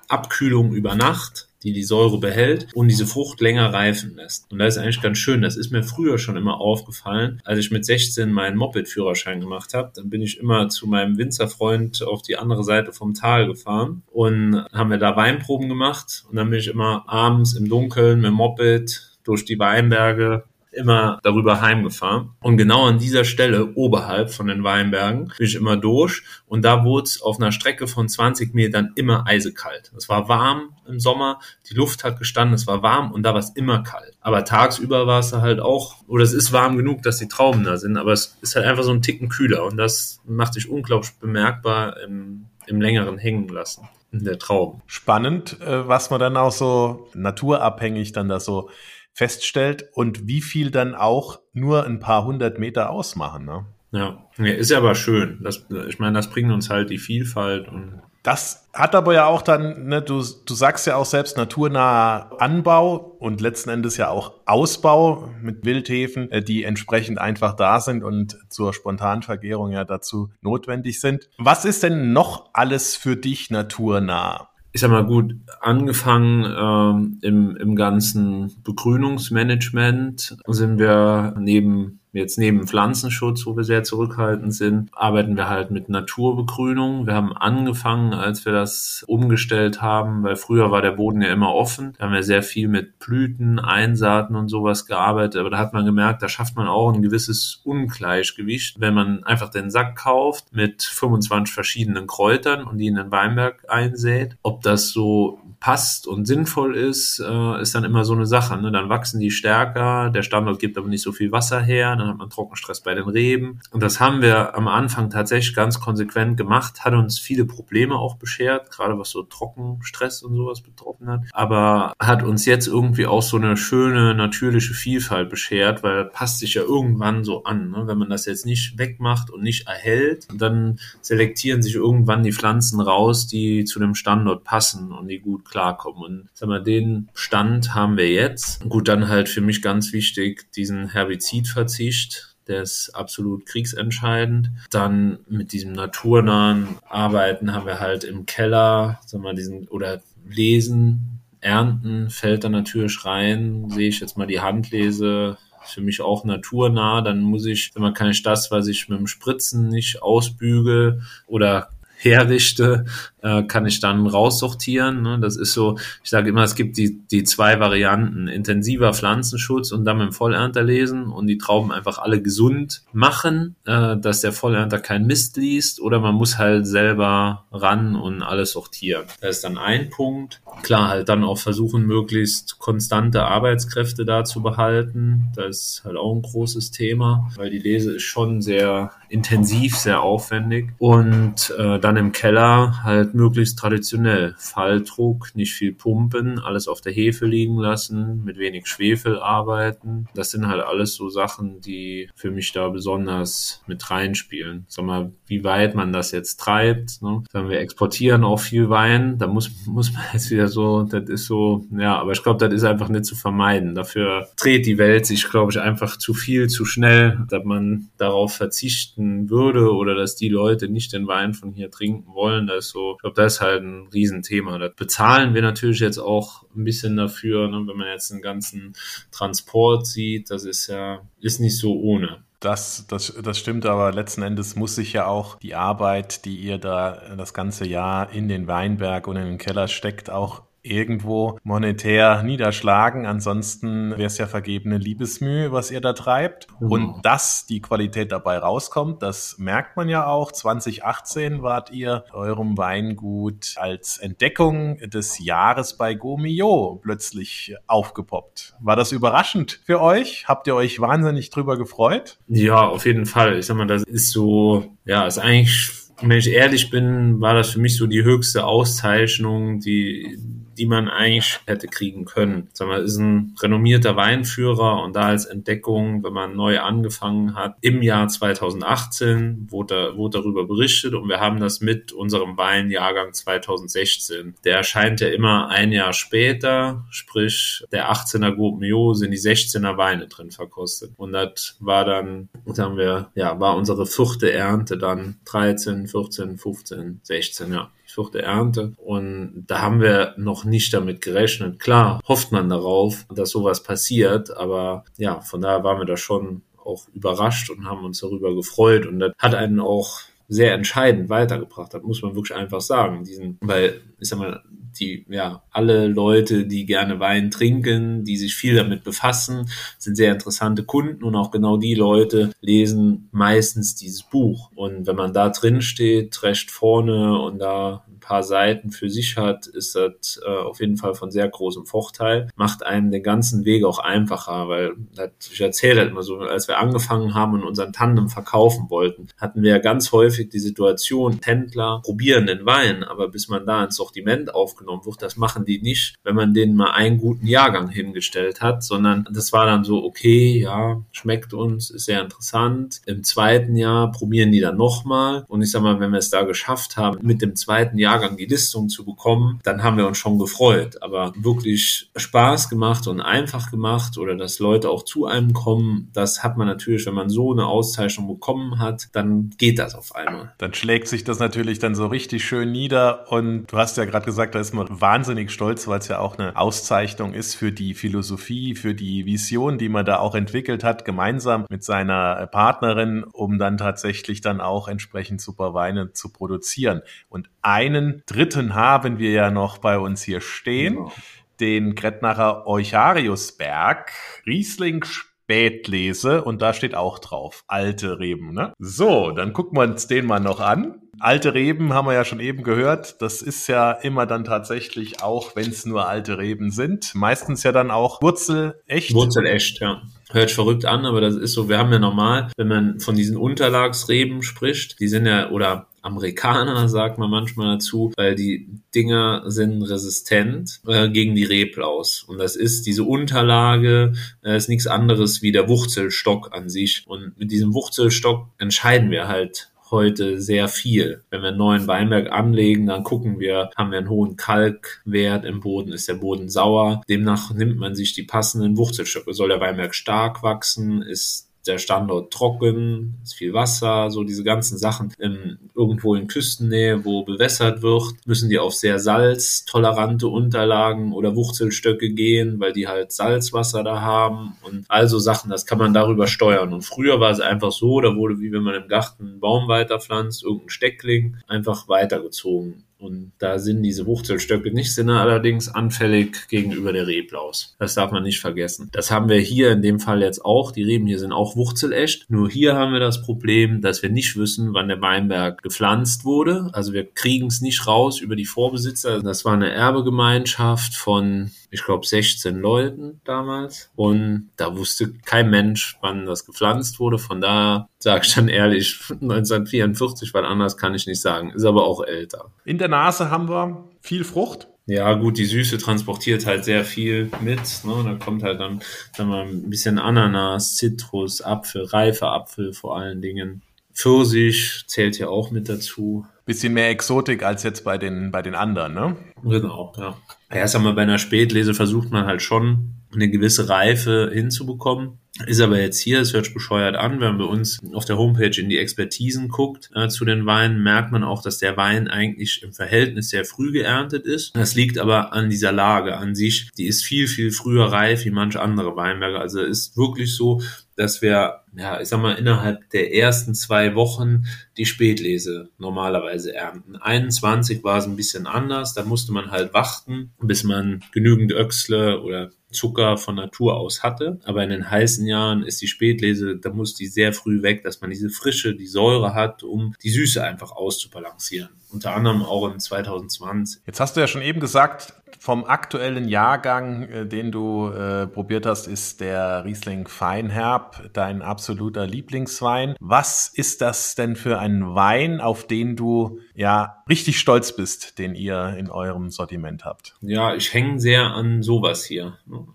Abkühlung über Nacht die die Säure behält und diese Frucht länger reifen lässt. Und das ist eigentlich ganz schön. Das ist mir früher schon immer aufgefallen. Als ich mit 16 meinen Moped-Führerschein gemacht habe, dann bin ich immer zu meinem Winzerfreund auf die andere Seite vom Tal gefahren und haben wir da Weinproben gemacht. Und dann bin ich immer abends im Dunkeln mit dem Moped durch die Weinberge immer darüber heimgefahren. Und genau an dieser Stelle, oberhalb von den Weinbergen, bin ich immer durch. Und da wurde es auf einer Strecke von 20 Metern immer eisekalt. Es war warm im Sommer, die Luft hat gestanden, es war warm und da war es immer kalt. Aber tagsüber war es halt auch, oder es ist warm genug, dass die Trauben da sind, aber es ist halt einfach so ein Ticken kühler. Und das macht sich unglaublich bemerkbar im, im längeren Hängen lassen der Trauben. Spannend, äh, was man dann auch so naturabhängig dann da so feststellt und wie viel dann auch nur ein paar hundert Meter ausmachen. Ne? Ja, ist ja aber schön. Das, ich meine, das bringt uns halt die Vielfalt und das hat aber ja auch dann, ne, du, du sagst ja auch selbst naturnaher Anbau und letzten Endes ja auch Ausbau mit Wildhefen, äh, die entsprechend einfach da sind und zur Spontanvergärung ja dazu notwendig sind. Was ist denn noch alles für dich naturnah? Ich sag mal gut, angefangen ähm, im, im ganzen Begrünungsmanagement sind wir neben Jetzt neben Pflanzenschutz, wo wir sehr zurückhaltend sind, arbeiten wir halt mit Naturbegrünung. Wir haben angefangen, als wir das umgestellt haben, weil früher war der Boden ja immer offen. Da haben wir sehr viel mit Blüten, Einsaaten und sowas gearbeitet. Aber da hat man gemerkt, da schafft man auch ein gewisses Ungleichgewicht, wenn man einfach den Sack kauft mit 25 verschiedenen Kräutern und die in den Weinberg einsät. Ob das so passt und sinnvoll ist, äh, ist dann immer so eine Sache. Ne? Dann wachsen die stärker, der Standort gibt aber nicht so viel Wasser her, dann hat man Trockenstress bei den Reben. Und das haben wir am Anfang tatsächlich ganz konsequent gemacht, hat uns viele Probleme auch beschert, gerade was so Trockenstress und sowas betroffen hat. Aber hat uns jetzt irgendwie auch so eine schöne, natürliche Vielfalt beschert, weil passt sich ja irgendwann so an. Ne? Wenn man das jetzt nicht wegmacht und nicht erhält, dann selektieren sich irgendwann die Pflanzen raus, die zu dem Standort passen und die gut klarkommen. Und sag mal, den Stand haben wir jetzt. Gut, dann halt für mich ganz wichtig, diesen Herbizidverzicht. Der ist absolut kriegsentscheidend. Dann mit diesem naturnahen Arbeiten haben wir halt im Keller, sag mal, diesen, oder Lesen, Ernten fällt da natürlich rein. Sehe ich jetzt mal die Handlese, für mich auch naturnah. Dann muss ich, wenn man kann ich das, was ich mit dem Spritzen nicht ausbügel oder herrichte, äh, kann ich dann raussortieren. Ne? Das ist so, ich sage immer, es gibt die, die zwei Varianten, intensiver Pflanzenschutz und dann mit dem Vollernter lesen und die Trauben einfach alle gesund machen, äh, dass der Vollernter kein Mist liest oder man muss halt selber ran und alles sortieren. Das ist dann ein Punkt. Klar, halt dann auch versuchen, möglichst konstante Arbeitskräfte da zu behalten. Das ist halt auch ein großes Thema, weil die Lese ist schon sehr intensiv, sehr aufwendig. Und äh, dann im Keller halt möglichst traditionell. Falldruck, nicht viel pumpen, alles auf der Hefe liegen lassen, mit wenig Schwefel arbeiten. Das sind halt alles so Sachen, die für mich da besonders mit reinspielen. Sag mal, wie weit man das jetzt treibt. Ne? Sagen wir exportieren auch viel Wein, da muss, (laughs) muss man jetzt wieder so, das ist so, ja, aber ich glaube, das ist einfach nicht zu vermeiden. Dafür dreht die Welt sich, glaube ich, einfach zu viel, zu schnell, dass man darauf verzichten würde oder dass die Leute nicht den Wein von hier trinken wollen. Das ist so, glaube, das ist halt ein Riesenthema. Das bezahlen wir natürlich jetzt auch ein bisschen dafür, ne? wenn man jetzt den ganzen Transport sieht, das ist ja, ist nicht so ohne. Das, das, das stimmt, aber letzten Endes muss sich ja auch die Arbeit, die ihr da das ganze Jahr in den Weinberg und in den Keller steckt, auch irgendwo monetär niederschlagen. Ansonsten wäre es ja vergebene Liebesmühe, was ihr da treibt. Mhm. Und dass die Qualität dabei rauskommt, das merkt man ja auch. 2018 wart ihr eurem Weingut als Entdeckung des Jahres bei Gomio plötzlich aufgepoppt. War das überraschend für euch? Habt ihr euch wahnsinnig drüber gefreut? Ja, auf jeden Fall. Ich sag mal, das ist so, ja, ist eigentlich wenn ich ehrlich bin, war das für mich so die höchste Auszeichnung, die, die man eigentlich hätte kriegen können. Sag mal, ist ein renommierter Weinführer und da als Entdeckung, wenn man neu angefangen hat, im Jahr 2018 wurde, wurde darüber berichtet und wir haben das mit unserem Weinjahrgang 2016. Der erscheint ja immer ein Jahr später, sprich der 18er Groupe Mio sind die 16er Weine drin verkostet. Und das war dann, sagen wir, ja, war unsere vierte Ernte dann 13, 14, 15, 16, ja vierte Ernte. Und da haben wir noch nicht damit gerechnet. Klar, hofft man darauf, dass sowas passiert, aber ja, von daher waren wir da schon auch überrascht und haben uns darüber gefreut und das hat einen auch sehr entscheidend weitergebracht hat, muss man wirklich einfach sagen. Diesen, weil, ich sag mal, die, ja, alle Leute, die gerne Wein trinken, die sich viel damit befassen, sind sehr interessante Kunden und auch genau die Leute lesen meistens dieses Buch. Und wenn man da drin steht, recht vorne und da paar Seiten für sich hat, ist das äh, auf jeden Fall von sehr großem Vorteil. Macht einem den ganzen Weg auch einfacher, weil das, ich erzähle halt immer so, als wir angefangen haben und unseren Tandem verkaufen wollten, hatten wir ja ganz häufig die Situation, Händler probieren den Wein, aber bis man da ins Sortiment aufgenommen wird, das machen die nicht, wenn man denen mal einen guten Jahrgang hingestellt hat, sondern das war dann so, okay, ja, schmeckt uns, ist sehr interessant. Im zweiten Jahr probieren die dann nochmal und ich sag mal, wenn wir es da geschafft haben, mit dem zweiten Jahr Jahrgang die Listung zu bekommen, dann haben wir uns schon gefreut. Aber wirklich Spaß gemacht und einfach gemacht oder dass Leute auch zu einem kommen, das hat man natürlich, wenn man so eine Auszeichnung bekommen hat, dann geht das auf einmal. Dann schlägt sich das natürlich dann so richtig schön nieder und du hast ja gerade gesagt, da ist man wahnsinnig stolz, weil es ja auch eine Auszeichnung ist für die Philosophie, für die Vision, die man da auch entwickelt hat, gemeinsam mit seiner Partnerin, um dann tatsächlich dann auch entsprechend super Weine zu produzieren. Und einen dritten haben wir ja noch bei uns hier stehen. Genau. Den Gretnacher Euchariusberg, Riesling Spätlese und da steht auch drauf, alte Reben. Ne? So, dann gucken wir uns den mal noch an. Alte Reben haben wir ja schon eben gehört. Das ist ja immer dann tatsächlich auch, wenn es nur alte Reben sind, meistens ja dann auch Wurzelecht. Wurzelecht, ja. Hört verrückt an, aber das ist so, wir haben ja normal, wenn man von diesen Unterlagsreben spricht, die sind ja, oder Amerikaner, sagt man manchmal dazu, weil die Dinger sind resistent äh, gegen die Reblaus. Und das ist diese Unterlage, äh, ist nichts anderes wie der Wurzelstock an sich. Und mit diesem Wurzelstock entscheiden wir halt heute sehr viel. Wenn wir einen neuen Weinberg anlegen, dann gucken wir, haben wir einen hohen Kalkwert im Boden, ist der Boden sauer. Demnach nimmt man sich die passenden Wurzelstöcke. Soll der Weinberg stark wachsen? Ist der Standort trocken, ist viel Wasser, so diese ganzen Sachen. Ähm, irgendwo in Küstennähe, wo bewässert wird, müssen die auf sehr salztolerante Unterlagen oder Wurzelstöcke gehen, weil die halt Salzwasser da haben und also Sachen, das kann man darüber steuern. Und früher war es einfach so, da wurde wie wenn man im Garten einen Baum weiterpflanzt, irgendein Steckling, einfach weitergezogen. Und da sind diese Wurzelstöcke nicht, sind allerdings anfällig gegenüber der Reblaus. Das darf man nicht vergessen. Das haben wir hier in dem Fall jetzt auch. Die Reben hier sind auch wurzelecht. Nur hier haben wir das Problem, dass wir nicht wissen, wann der Weinberg gepflanzt wurde. Also wir kriegen es nicht raus über die Vorbesitzer. Das war eine Erbegemeinschaft von ich glaube, 16 Leuten damals. Und da wusste kein Mensch, wann das gepflanzt wurde. Von daher sage ich dann ehrlich, 1944, weil anders kann ich nicht sagen. Ist aber auch älter. In der Nase haben wir viel Frucht. Ja, gut, die Süße transportiert halt sehr viel mit. Ne? Da kommt halt dann, dann mal ein bisschen Ananas, Zitrus, Apfel, reifer Apfel vor allen Dingen. Pfirsich zählt ja auch mit dazu. Bisschen mehr Exotik als jetzt bei den, bei den anderen, ne? Genau, ja. Erst einmal bei einer Spätlese versucht man halt schon eine gewisse Reife hinzubekommen. Ist aber jetzt hier, es hört bescheuert an, wenn man bei uns auf der Homepage in die Expertisen guckt äh, zu den Weinen, merkt man auch, dass der Wein eigentlich im Verhältnis sehr früh geerntet ist. Das liegt aber an dieser Lage an sich. Die ist viel, viel früher reif wie manche andere Weinberge. Also ist wirklich so, dass wir, ja, ich sag mal, innerhalb der ersten zwei Wochen die Spätlese normalerweise ernten. 21 war es ein bisschen anders, da musste man halt warten, bis man genügend Öchsle oder Zucker von Natur aus hatte. Aber in den heißen Jahren ist die Spätlese, da muss die sehr früh weg, dass man diese Frische, die Säure hat, um die Süße einfach auszubalancieren. Unter anderem auch in 2020. Jetzt hast du ja schon eben gesagt, vom aktuellen Jahrgang, äh, den du äh, probiert hast, ist der Riesling Feinherb dein absoluter Lieblingswein. Was ist das denn für ein Wein, auf den du ja richtig stolz bist, den ihr in eurem Sortiment habt? Ja, ich hänge sehr an sowas hier. Ne?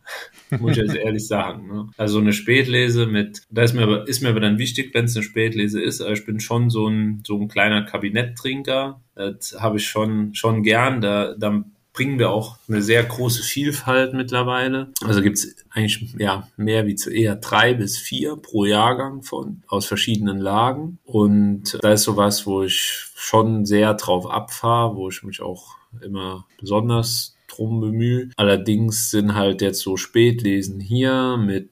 (laughs) Muss ich jetzt ehrlich sagen. Ne? Also eine Spätlese mit, da ist mir aber, ist mir aber dann wichtig, wenn es eine Spätlese ist, aber ich bin schon so ein, so ein kleiner Kabinetttrinker. Das habe ich schon, schon gern. Da, da bringen wir auch eine sehr große Vielfalt mittlerweile. Also gibt es eigentlich ja mehr wie zu eher drei bis vier pro Jahrgang von aus verschiedenen Lagen. Und da ist sowas, wo ich schon sehr drauf abfahre, wo ich mich auch immer besonders drum bemühe. Allerdings sind halt jetzt so Spätlesen hier mit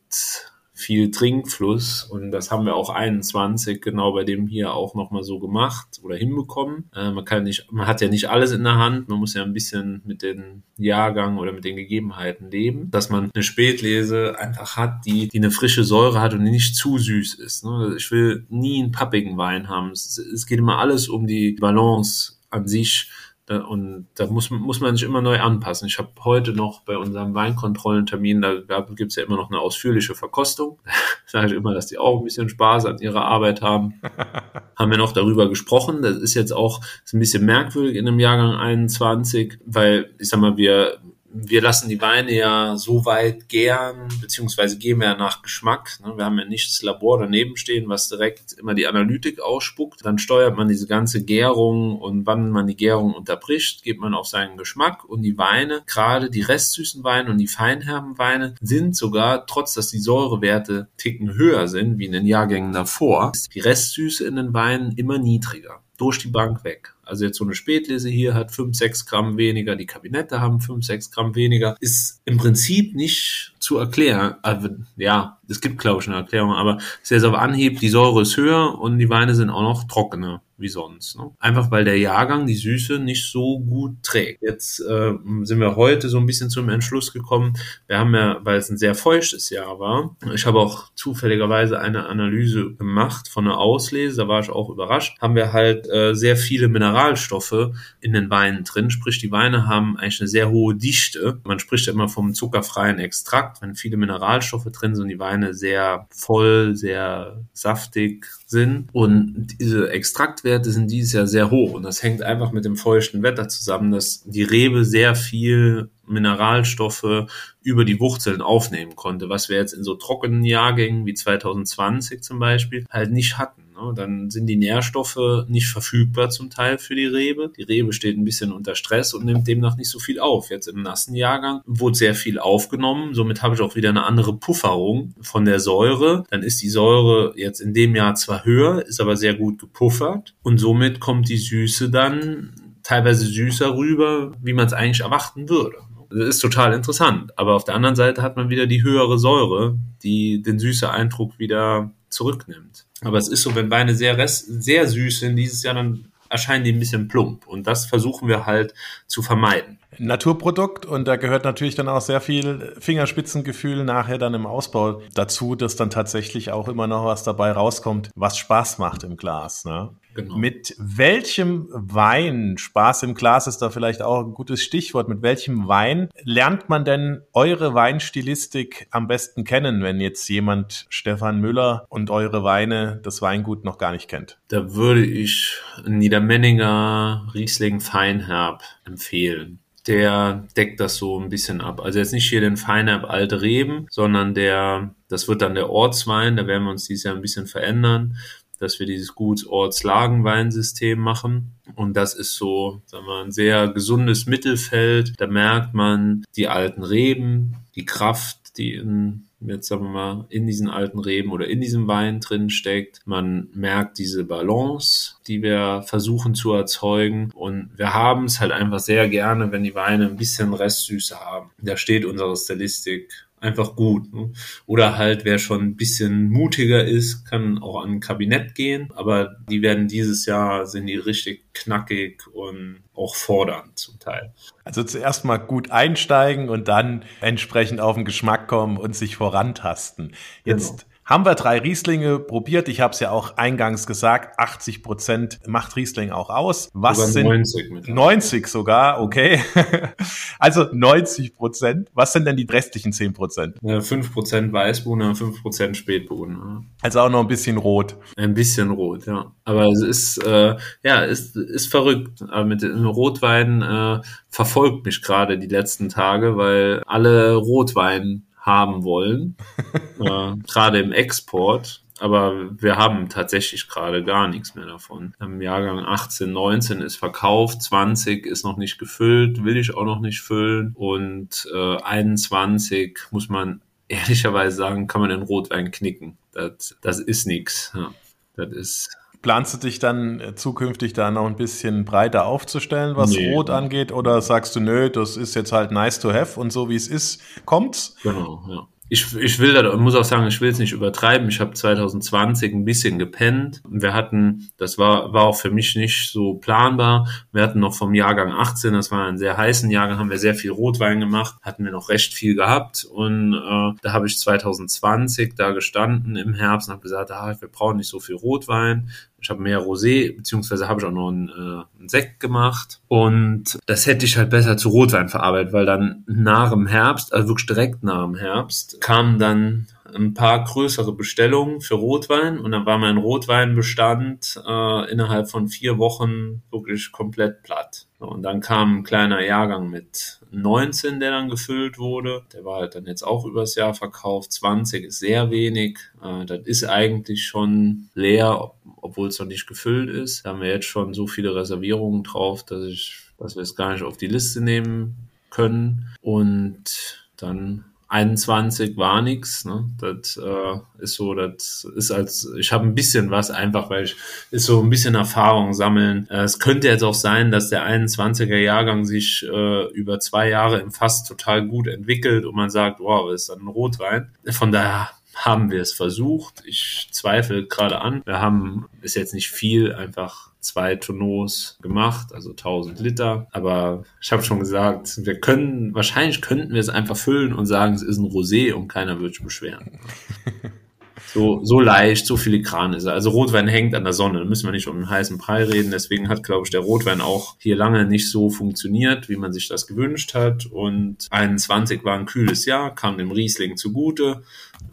viel Trinkfluss und das haben wir auch 21 genau bei dem hier auch nochmal so gemacht oder hinbekommen. Äh, man kann nicht, man hat ja nicht alles in der Hand, man muss ja ein bisschen mit den Jahrgang oder mit den Gegebenheiten leben, dass man eine Spätlese einfach hat, die, die eine frische Säure hat und die nicht zu süß ist. Ne? Ich will nie einen pappigen Wein haben. Es, es geht immer alles um die Balance an sich und da muss, muss man sich immer neu anpassen. Ich habe heute noch bei unserem Weinkontrollentermin, da gibt es ja immer noch eine ausführliche Verkostung. (laughs) Ich sage immer, dass die auch ein bisschen Spaß an ihrer Arbeit haben. (laughs) haben wir noch darüber gesprochen. Das ist jetzt auch ist ein bisschen merkwürdig in einem Jahrgang 21, weil ich sag mal, wir wir lassen die Weine ja so weit gären, beziehungsweise gehen wir ja nach Geschmack. Ne? Wir haben ja nicht das Labor daneben stehen, was direkt immer die Analytik ausspuckt. Dann steuert man diese ganze Gärung und wann man die Gärung unterbricht, geht man auf seinen Geschmack und die Weine, gerade die restsüßen Weine und die feinherben Weine, sind sogar, trotz dass die Säurewerte ticken höher sind wie in den Jahrgängen davor, ist die Restsüße in den Weinen immer niedriger. Durch die Bank weg. Also jetzt so eine Spätlese hier hat 5, 6 Gramm weniger, die Kabinette haben 5, 6 Gramm weniger. Ist im Prinzip nicht zu erklären. Also, ja, es gibt glaube ich eine Erklärung, aber sehr, sehr auf Anhieb, die Säure ist höher und die Weine sind auch noch trockener wie sonst. Ne? Einfach weil der Jahrgang die Süße nicht so gut trägt. Jetzt äh, sind wir heute so ein bisschen zum Entschluss gekommen. Wir haben ja, weil es ein sehr feuchtes Jahr war, ich habe auch zufälligerweise eine Analyse gemacht von einer Auslese, da war ich auch überrascht, haben wir halt äh, sehr viele Mineralstoffe in den Weinen drin. Sprich, die Weine haben eigentlich eine sehr hohe Dichte. Man spricht ja immer vom zuckerfreien Extrakt, wenn viele Mineralstoffe drin sind, die Weine sehr voll, sehr saftig sind. Und diese Extraktwerte Werte sind dieses Jahr sehr hoch und das hängt einfach mit dem feuchten Wetter zusammen, dass die Rebe sehr viel Mineralstoffe über die Wurzeln aufnehmen konnte, was wir jetzt in so trockenen Jahrgängen wie 2020 zum Beispiel halt nicht hatten. Ne? Dann sind die Nährstoffe nicht verfügbar zum Teil für die Rebe. Die Rebe steht ein bisschen unter Stress und nimmt demnach nicht so viel auf. Jetzt im nassen Jahrgang wurde sehr viel aufgenommen. Somit habe ich auch wieder eine andere Pufferung von der Säure. Dann ist die Säure jetzt in dem Jahr zwar höher, ist aber sehr gut gepuffert und somit kommt die Süße dann teilweise süßer rüber, wie man es eigentlich erwarten würde. Das ist total interessant. Aber auf der anderen Seite hat man wieder die höhere Säure, die den süßen Eindruck wieder zurücknimmt. Aber es ist so, wenn Weine sehr, sehr süß sind dieses Jahr, dann erscheinen die ein bisschen plump. Und das versuchen wir halt zu vermeiden. Naturprodukt und da gehört natürlich dann auch sehr viel Fingerspitzengefühl nachher dann im Ausbau dazu, dass dann tatsächlich auch immer noch was dabei rauskommt, was Spaß macht im Glas. Ne? Genau. Mit welchem Wein, Spaß im Glas ist da vielleicht auch ein gutes Stichwort, mit welchem Wein lernt man denn eure Weinstilistik am besten kennen, wenn jetzt jemand Stefan Müller und eure Weine, das Weingut noch gar nicht kennt? Da würde ich Niedermenninger Riesling Feinherb empfehlen der deckt das so ein bisschen ab. Also jetzt nicht hier den Feinherb alte Reben, sondern der, das wird dann der Ortswein, da werden wir uns dieses Jahr ein bisschen verändern dass wir dieses Guts-Orts-Lagenweinsystem machen. Und das ist so, sagen wir, ein sehr gesundes Mittelfeld. Da merkt man die alten Reben, die Kraft, die in, jetzt sagen wir mal, in diesen alten Reben oder in diesem Wein drin steckt. Man merkt diese Balance, die wir versuchen zu erzeugen. Und wir haben es halt einfach sehr gerne, wenn die Weine ein bisschen Restsüße haben. Da steht unsere Stilistik einfach gut. Ne? Oder halt, wer schon ein bisschen mutiger ist, kann auch an ein Kabinett gehen. Aber die werden dieses Jahr, sind die richtig knackig und auch fordernd zum Teil. Also zuerst mal gut einsteigen und dann entsprechend auf den Geschmack kommen und sich vorantasten. Jetzt genau haben wir drei Rieslinge probiert. Ich habe es ja auch eingangs gesagt, 80 Prozent macht Riesling auch aus. Was sogar sind 90, 90 sogar, okay. (laughs) also 90 Prozent. Was sind denn die restlichen 10 Prozent? Ja, 5 Prozent Weißbohnen und 5 Prozent Spätbohnen. Also auch noch ein bisschen rot. Ein bisschen rot, ja. Aber es ist, äh, ja, ist, ist verrückt. Aber mit dem Rotwein äh, verfolgt mich gerade die letzten Tage, weil alle Rotwein haben wollen, (laughs) äh, gerade im Export. aber wir haben tatsächlich gerade gar nichts mehr davon. Im Jahrgang 18, 19 ist verkauft, 20 ist noch nicht gefüllt, will ich auch noch nicht füllen und äh, 21 muss man (laughs) ehrlicherweise sagen, kann man den Rotwein knicken. Das, das ist nichts. Ja, das ist Planst du dich dann äh, zukünftig da noch ein bisschen breiter aufzustellen, was nee. Rot angeht? Oder sagst du, nö, das ist jetzt halt nice to have und so wie es ist, kommt's? Genau, ja ich, ich will da, muss auch sagen, ich will es nicht übertreiben. Ich habe 2020 ein bisschen gepennt. Wir hatten, das war, war auch für mich nicht so planbar. Wir hatten noch vom Jahrgang 18, das war ein sehr heißen Jahrgang, haben wir sehr viel Rotwein gemacht, hatten wir noch recht viel gehabt. Und äh, da habe ich 2020 da gestanden im Herbst und habe gesagt, ah, wir brauchen nicht so viel Rotwein. Ich habe mehr Rosé, beziehungsweise habe ich auch noch einen, äh, einen Sekt gemacht. Und das hätte ich halt besser zu Rotwein verarbeitet, weil dann nach dem Herbst, also wirklich direkt nach dem Herbst, kamen dann ein paar größere Bestellungen für Rotwein und dann war mein Rotweinbestand äh, innerhalb von vier Wochen wirklich komplett platt. Und dann kam ein kleiner Jahrgang mit 19, der dann gefüllt wurde. Der war halt dann jetzt auch übers Jahr verkauft. 20 ist sehr wenig. Äh, das ist eigentlich schon leer, obwohl es noch nicht gefüllt ist. Da haben wir jetzt schon so viele Reservierungen drauf, dass ich, dass wir es gar nicht auf die Liste nehmen können. Und dann 21 war nix. Ne? Das äh, ist so, das ist als, ich habe ein bisschen was einfach, weil ich ist so ein bisschen Erfahrung sammeln. Äh, es könnte jetzt auch sein, dass der 21er Jahrgang sich äh, über zwei Jahre im Fass total gut entwickelt und man sagt, wow, ist dann ein Rotwein. Von daher haben wir es versucht. Ich zweifle gerade an. Wir haben, ist jetzt nicht viel, einfach zwei Tonneaus gemacht, also 1000 Liter. Aber ich habe schon gesagt, wir können, wahrscheinlich könnten wir es einfach füllen und sagen, es ist ein Rosé und keiner wird sich beschweren. (laughs) So, so leicht, so filigran ist er. Also Rotwein hängt an der Sonne, da müssen wir nicht um einen heißen Brei reden. Deswegen hat, glaube ich, der Rotwein auch hier lange nicht so funktioniert, wie man sich das gewünscht hat. Und 21 war ein kühles Jahr, kam dem Riesling zugute.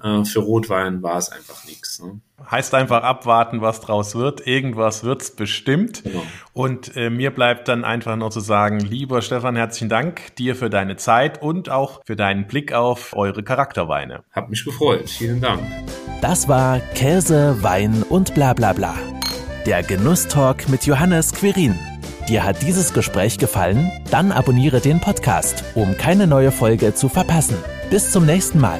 Äh, für Rotwein war es einfach nichts. Ne? Heißt einfach abwarten, was draus wird. Irgendwas wird's bestimmt. Genau. Und äh, mir bleibt dann einfach noch zu sagen, lieber Stefan, herzlichen Dank dir für deine Zeit und auch für deinen Blick auf eure Charakterweine. Hab mich gefreut. Vielen Dank. Das war Käse, Wein und bla bla bla. Der Genusstalk mit Johannes Quirin. Dir hat dieses Gespräch gefallen? Dann abonniere den Podcast, um keine neue Folge zu verpassen. Bis zum nächsten Mal.